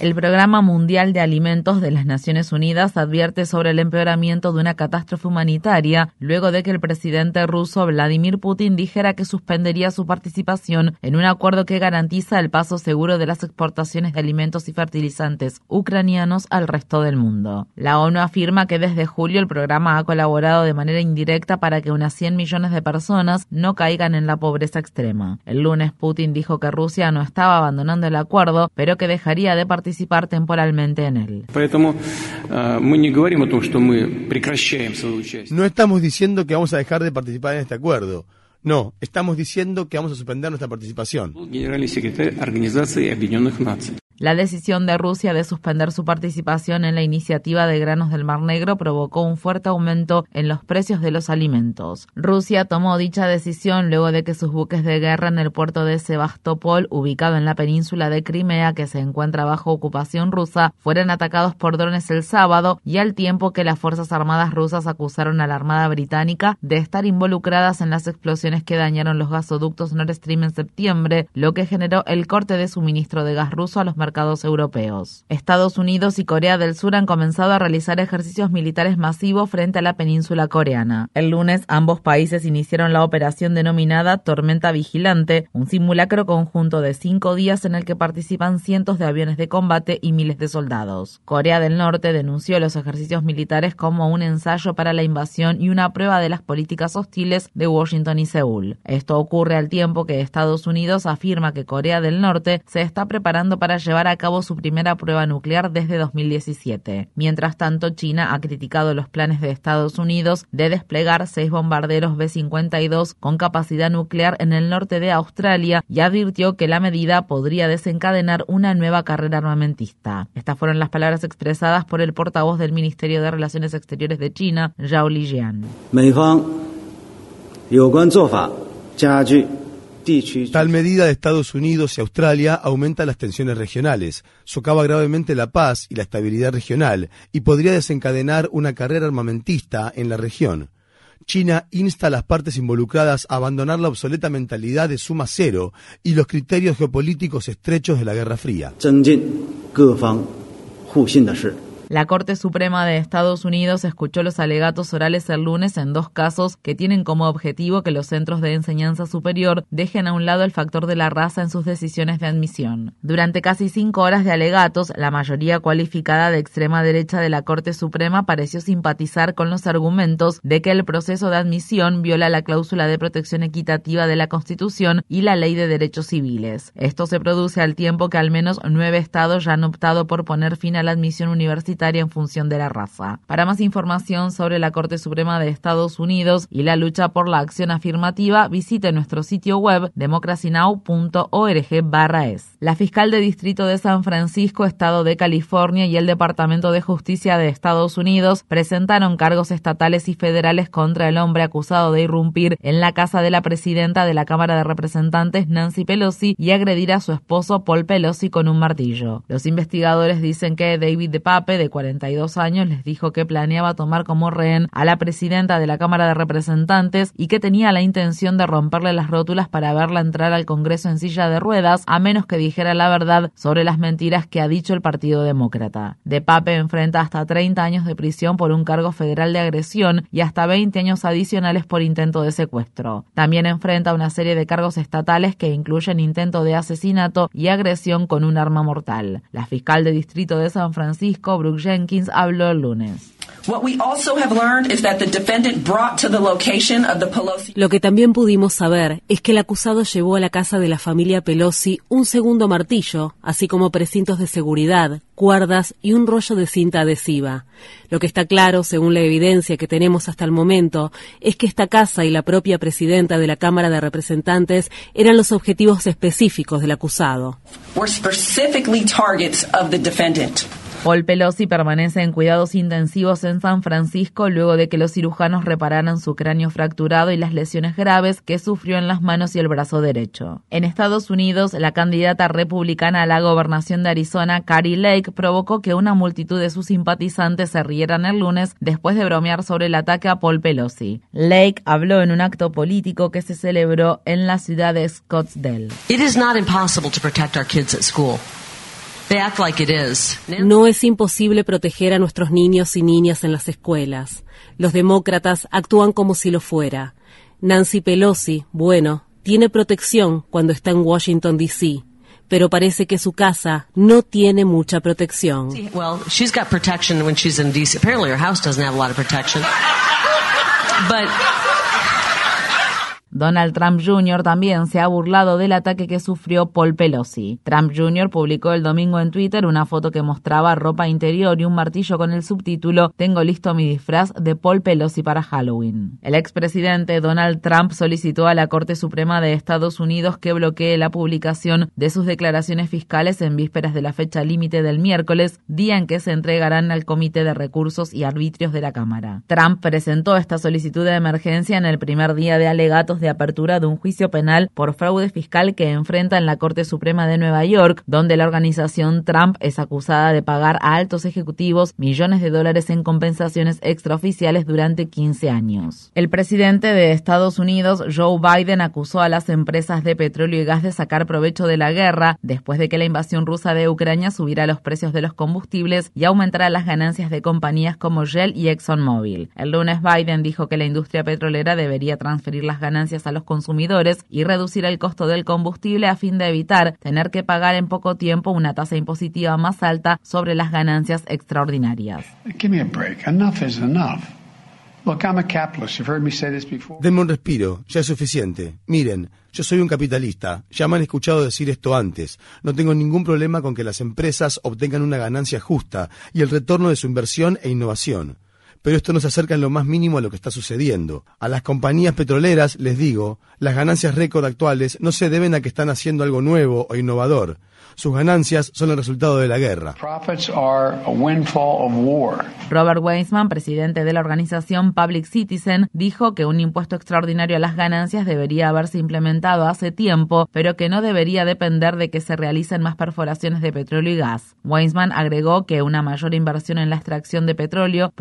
El Programa Mundial de Alimentos de las Naciones Unidas advierte sobre el empeoramiento de una catástrofe humanitaria luego de que el presidente ruso Vladimir Putin dijera que suspendería su participación en un acuerdo que garantiza el paso seguro de las exportaciones de alimentos y fertilizantes ucranianos al resto del mundo. La ONU afirma que desde julio el programa ha colaborado de manera indirecta para que unas 100 millones de personas no caigan en la pobreza extrema. El lunes Putin dijo que Rusia no estaba abandonando el acuerdo, pero que dejaría de participar participar temporalmente en él. No estamos diciendo que vamos a dejar de participar en este acuerdo. No, estamos diciendo que vamos a suspender nuestra participación. La decisión de Rusia de suspender su participación en la iniciativa de granos del Mar Negro provocó un fuerte aumento en los precios de los alimentos. Rusia tomó dicha decisión luego de que sus buques de guerra en el puerto de Sebastopol, ubicado en la península de Crimea, que se encuentra bajo ocupación rusa, fueran atacados por drones el sábado y al tiempo que las Fuerzas Armadas rusas acusaron a la Armada británica de estar involucradas en las explosiones que dañaron los gasoductos Nord Stream en septiembre, lo que generó el corte de suministro de gas ruso a los mercados europeos. Estados Unidos y Corea del Sur han comenzado a realizar ejercicios militares masivos frente a la península coreana. El lunes ambos países iniciaron la operación denominada Tormenta Vigilante, un simulacro conjunto de cinco días en el que participan cientos de aviones de combate y miles de soldados. Corea del Norte denunció los ejercicios militares como un ensayo para la invasión y una prueba de las políticas hostiles de Washington y Seúl. Esto ocurre al tiempo que Estados Unidos afirma que Corea del Norte se está preparando para llevar a cabo su primera prueba nuclear desde 2017. Mientras tanto, China ha criticado los planes de Estados Unidos de desplegar seis bombarderos B-52 con capacidad nuclear en el norte de Australia y advirtió que la medida podría desencadenar una nueva carrera armamentista. Estas fueron las palabras expresadas por el portavoz del Ministerio de Relaciones Exteriores de China, Zhao Lijian. Tal medida de Estados Unidos y Australia aumenta las tensiones regionales, socava gravemente la paz y la estabilidad regional y podría desencadenar una carrera armamentista en la región. China insta a las partes involucradas a abandonar la obsoleta mentalidad de suma cero y los criterios geopolíticos estrechos de la Guerra Fría. La Corte Suprema de Estados Unidos escuchó los alegatos orales el lunes en dos casos que tienen como objetivo que los centros de enseñanza superior dejen a un lado el factor de la raza en sus decisiones de admisión. Durante casi cinco horas de alegatos, la mayoría cualificada de extrema derecha de la Corte Suprema pareció simpatizar con los argumentos de que el proceso de admisión viola la cláusula de protección equitativa de la Constitución y la Ley de Derechos Civiles. Esto se produce al tiempo que al menos nueve estados ya han optado por poner fin a la admisión universitaria en función de la raza. Para más información sobre la Corte Suprema de Estados Unidos y la lucha por la acción afirmativa, visite nuestro sitio web democracynow.org/es. La fiscal de distrito de San Francisco, estado de California, y el Departamento de Justicia de Estados Unidos presentaron cargos estatales y federales contra el hombre acusado de irrumpir en la casa de la presidenta de la Cámara de Representantes, Nancy Pelosi, y agredir a su esposo Paul Pelosi con un martillo. Los investigadores dicen que David DePape, de 42 años, les dijo que planeaba tomar como rehén a la presidenta de la Cámara de Representantes y que tenía la intención de romperle las rótulas para verla entrar al Congreso en silla de ruedas, a menos que dijera la verdad sobre las mentiras que ha dicho el Partido Demócrata. De Pape enfrenta hasta 30 años de prisión por un cargo federal de agresión y hasta 20 años adicionales por intento de secuestro. También enfrenta una serie de cargos estatales que incluyen intento de asesinato y agresión con un arma mortal. La fiscal de distrito de San Francisco, Brooke Jenkins, habló el lunes. Lo que también pudimos saber es que el acusado llevó a la casa de la familia Pelosi un segundo martillo, así como precintos de seguridad, cuerdas y un rollo de cinta adhesiva. Lo que está claro, según la evidencia que tenemos hasta el momento, es que esta casa y la propia presidenta de la Cámara de Representantes eran los objetivos específicos del acusado. Paul Pelosi permanece en cuidados intensivos en San Francisco luego de que los cirujanos repararan su cráneo fracturado y las lesiones graves que sufrió en las manos y el brazo derecho. En Estados Unidos, la candidata republicana a la gobernación de Arizona, Carrie Lake, provocó que una multitud de sus simpatizantes se rieran el lunes después de bromear sobre el ataque a Paul Pelosi. Lake habló en un acto político que se celebró en la ciudad de Scottsdale. It is not impossible to protect our kids at school. No es imposible proteger a nuestros niños y niñas en las escuelas. Los demócratas actúan como si lo fuera. Nancy Pelosi, bueno, tiene protección cuando está en Washington, D.C., pero parece que su casa no tiene mucha protección. Well, she's got protection when she's in D.C. Apparently her house doesn't have a lot of protection. But Donald Trump Jr. también se ha burlado del ataque que sufrió Paul Pelosi. Trump Jr. publicó el domingo en Twitter una foto que mostraba ropa interior y un martillo con el subtítulo Tengo listo mi disfraz de Paul Pelosi para Halloween. El expresidente Donald Trump solicitó a la Corte Suprema de Estados Unidos que bloquee la publicación de sus declaraciones fiscales en vísperas de la fecha límite del miércoles, día en que se entregarán al Comité de Recursos y Arbitrios de la Cámara. Trump presentó esta solicitud de emergencia en el primer día de alegatos de apertura de un juicio penal por fraude fiscal que enfrenta en la Corte Suprema de Nueva York, donde la organización Trump es acusada de pagar a altos ejecutivos millones de dólares en compensaciones extraoficiales durante 15 años. El presidente de Estados Unidos, Joe Biden, acusó a las empresas de petróleo y gas de sacar provecho de la guerra después de que la invasión rusa de Ucrania subiera los precios de los combustibles y aumentara las ganancias de compañías como Shell y ExxonMobil. El lunes Biden dijo que la industria petrolera debería transferir las ganancias a los consumidores y reducir el costo del combustible a fin de evitar tener que pagar en poco tiempo una tasa impositiva más alta sobre las ganancias extraordinarias. Denme un respiro, ya es suficiente. Miren, yo soy un capitalista, ya me han escuchado decir esto antes. No tengo ningún problema con que las empresas obtengan una ganancia justa y el retorno de su inversión e innovación pero esto no se acerca en lo más mínimo a lo que está sucediendo. A las compañías petroleras les digo, las ganancias récord actuales no se deben a que están haciendo algo nuevo o innovador, sus ganancias son el resultado de la guerra. Robert Weisman, presidente de la organización Public Citizen, dijo que un impuesto extraordinario a las ganancias debería haberse implementado hace tiempo, pero que no debería depender de que se realicen más perforaciones de petróleo y gas. Weisman agregó que una mayor inversión en la extracción de petróleo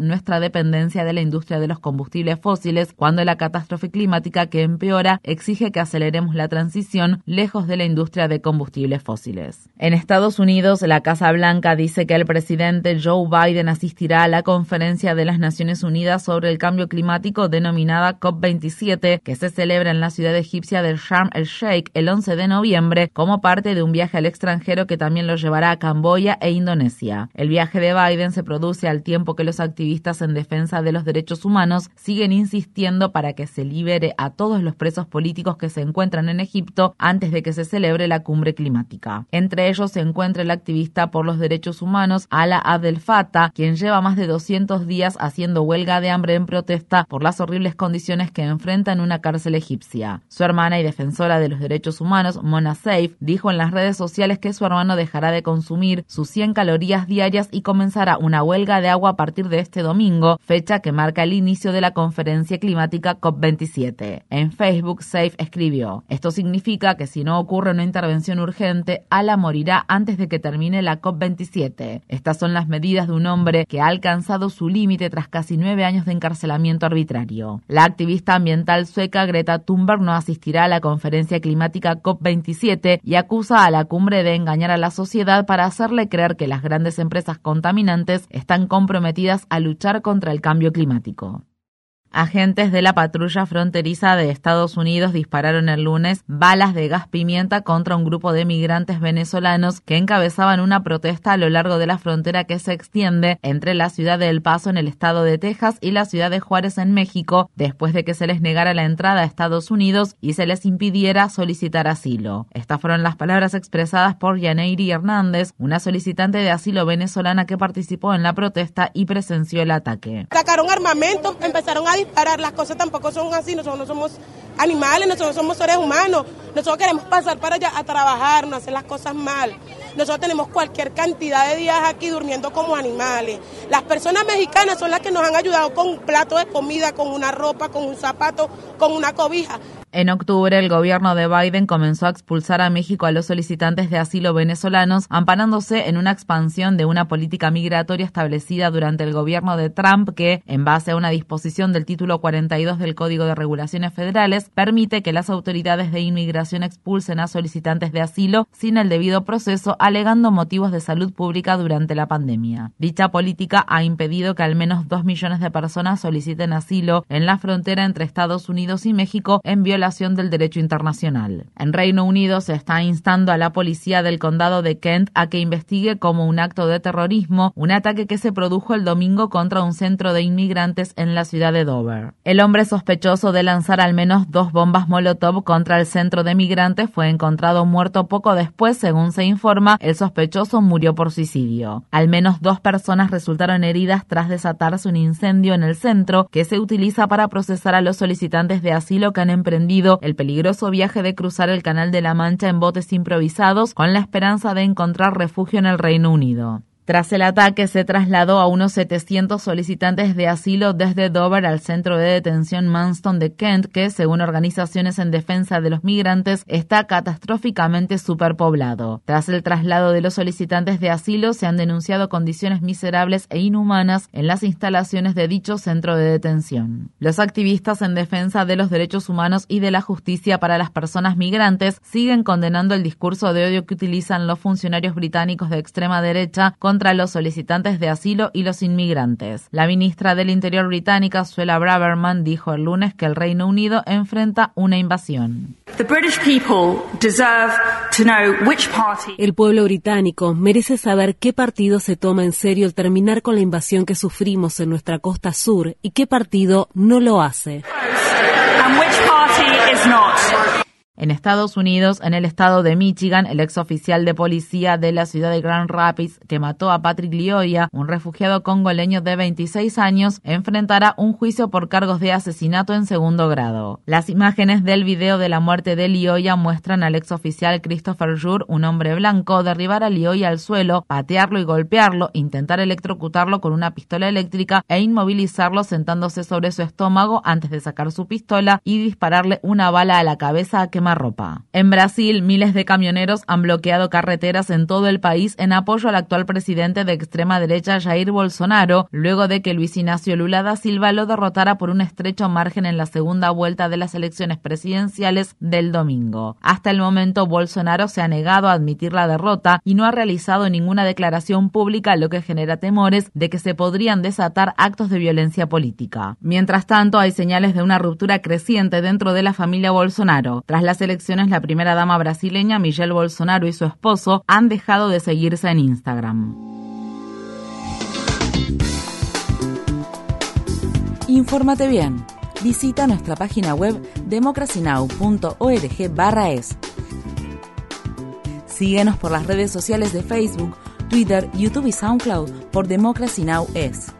nuestra dependencia de la industria de los combustibles fósiles cuando la catástrofe climática que empeora exige que aceleremos la transición lejos de la industria de combustibles fósiles. En Estados Unidos, la Casa Blanca dice que el presidente Joe Biden asistirá a la conferencia de las Naciones Unidas sobre el cambio climático denominada COP27, que se celebra en la ciudad egipcia de Sharm el Sheikh el 11 de noviembre, como parte de un viaje al extranjero que también lo llevará a Camboya e Indonesia. El viaje de Biden se produce al tiempo que los activistas en defensa de los derechos humanos siguen insistiendo para que se libere a todos los presos políticos que se encuentran en Egipto antes de que se celebre la cumbre climática. Entre ellos se encuentra el activista por los derechos humanos Ala Abdel Fattah, quien lleva más de 200 días haciendo huelga de hambre en protesta por las horribles condiciones que enfrenta en una cárcel egipcia. Su hermana y defensora de los derechos humanos, Mona Saif, dijo en las redes sociales que su hermano dejará de consumir sus 100 calorías diarias y comenzará una huelga de agua a partir de este domingo, fecha que marca el inicio de la conferencia climática COP27. En Facebook, Saif escribió, esto significa que si no ocurre una intervención urgente, Ala morirá antes de que termine la COP27. Estas son las medidas de un hombre que ha alcanzado su límite tras casi nueve años de encarcelamiento arbitrario. La activista ambiental sueca Greta Thunberg no asistirá a la conferencia climática COP27 y acusa a la cumbre de engañar a la sociedad para hacerle creer que las grandes empresas contaminantes están comprometidas a luchar contra el cambio climático. Agentes de la patrulla fronteriza de Estados Unidos dispararon el lunes balas de gas pimienta contra un grupo de migrantes venezolanos que encabezaban una protesta a lo largo de la frontera que se extiende entre la ciudad de El Paso en el estado de Texas y la ciudad de Juárez en México, después de que se les negara la entrada a Estados Unidos y se les impidiera solicitar asilo. Estas fueron las palabras expresadas por Yaneiri Hernández, una solicitante de asilo venezolana que participó en la protesta y presenció el ataque. Sacaron armamento, empezaron a disparar. Las cosas tampoco son así. Nosotros no somos animales, nosotros somos seres humanos. Nosotros queremos pasar para allá a trabajar, no hacer las cosas mal. Nosotros tenemos cualquier cantidad de días aquí durmiendo como animales. Las personas mexicanas son las que nos han ayudado con un plato de comida, con una ropa, con un zapato, con una cobija. En octubre, el gobierno de Biden comenzó a expulsar a México a los solicitantes de asilo venezolanos, amparándose en una expansión de una política migratoria establecida durante el gobierno de Trump que, en base a una disposición del título 42 del Código de Regulaciones Federales, permite que las autoridades de inmigración expulsen a solicitantes de asilo sin el debido proceso, alegando motivos de salud pública durante la pandemia. Dicha política ha impedido que al menos dos millones de personas soliciten asilo en la frontera entre Estados Unidos y México en violación del derecho internacional. En Reino Unido se está instando a la policía del condado de Kent a que investigue como un acto de terrorismo un ataque que se produjo el domingo contra un centro de inmigrantes en la ciudad de Dover. El hombre sospechoso de lanzar al menos dos bombas Molotov contra el centro de migrantes fue encontrado muerto poco después, según se informa, el sospechoso murió por suicidio. Al menos dos personas resultaron heridas tras desatarse un incendio en el centro que se utiliza para procesar a los solicitantes de asilo que han emprendido el peligroso viaje de cruzar el Canal de la Mancha en botes improvisados con la esperanza de encontrar refugio en el Reino Unido. Tras el ataque se trasladó a unos 700 solicitantes de asilo desde Dover al centro de detención Manston de Kent, que, según organizaciones en defensa de los migrantes, está catastróficamente superpoblado. Tras el traslado de los solicitantes de asilo, se han denunciado condiciones miserables e inhumanas en las instalaciones de dicho centro de detención. Los activistas en defensa de los derechos humanos y de la justicia para las personas migrantes siguen condenando el discurso de odio que utilizan los funcionarios británicos de extrema derecha contra los solicitantes de asilo y los inmigrantes. La ministra del Interior británica, Suella Braverman, dijo el lunes que el Reino Unido enfrenta una invasión. El pueblo británico merece saber qué partido se toma en serio el terminar con la invasión que sufrimos en nuestra costa sur y qué partido no lo hace. En Estados Unidos, en el estado de Michigan, el ex oficial de policía de la ciudad de Grand Rapids que mató a Patrick Lioya, un refugiado congoleño de 26 años, enfrentará un juicio por cargos de asesinato en segundo grado. Las imágenes del video de la muerte de Lioya muestran al ex oficial Christopher Jur, un hombre blanco, derribar a Lioya al suelo, patearlo y golpearlo, intentar electrocutarlo con una pistola eléctrica e inmovilizarlo sentándose sobre su estómago antes de sacar su pistola y dispararle una bala a la cabeza a que ropa. En Brasil, miles de camioneros han bloqueado carreteras en todo el país en apoyo al actual presidente de extrema derecha Jair Bolsonaro, luego de que Luis Ignacio Lula da Silva lo derrotara por un estrecho margen en la segunda vuelta de las elecciones presidenciales del domingo. Hasta el momento, Bolsonaro se ha negado a admitir la derrota y no ha realizado ninguna declaración pública, lo que genera temores de que se podrían desatar actos de violencia política. Mientras tanto, hay señales de una ruptura creciente dentro de la familia Bolsonaro. Tras la elecciones, la primera dama brasileña, Michelle Bolsonaro, y su esposo han dejado de seguirse en Instagram. Infórmate bien. Visita nuestra página web democracynow.org/es. Síguenos por las redes sociales de Facebook, Twitter, YouTube y SoundCloud por Democracy Now! es.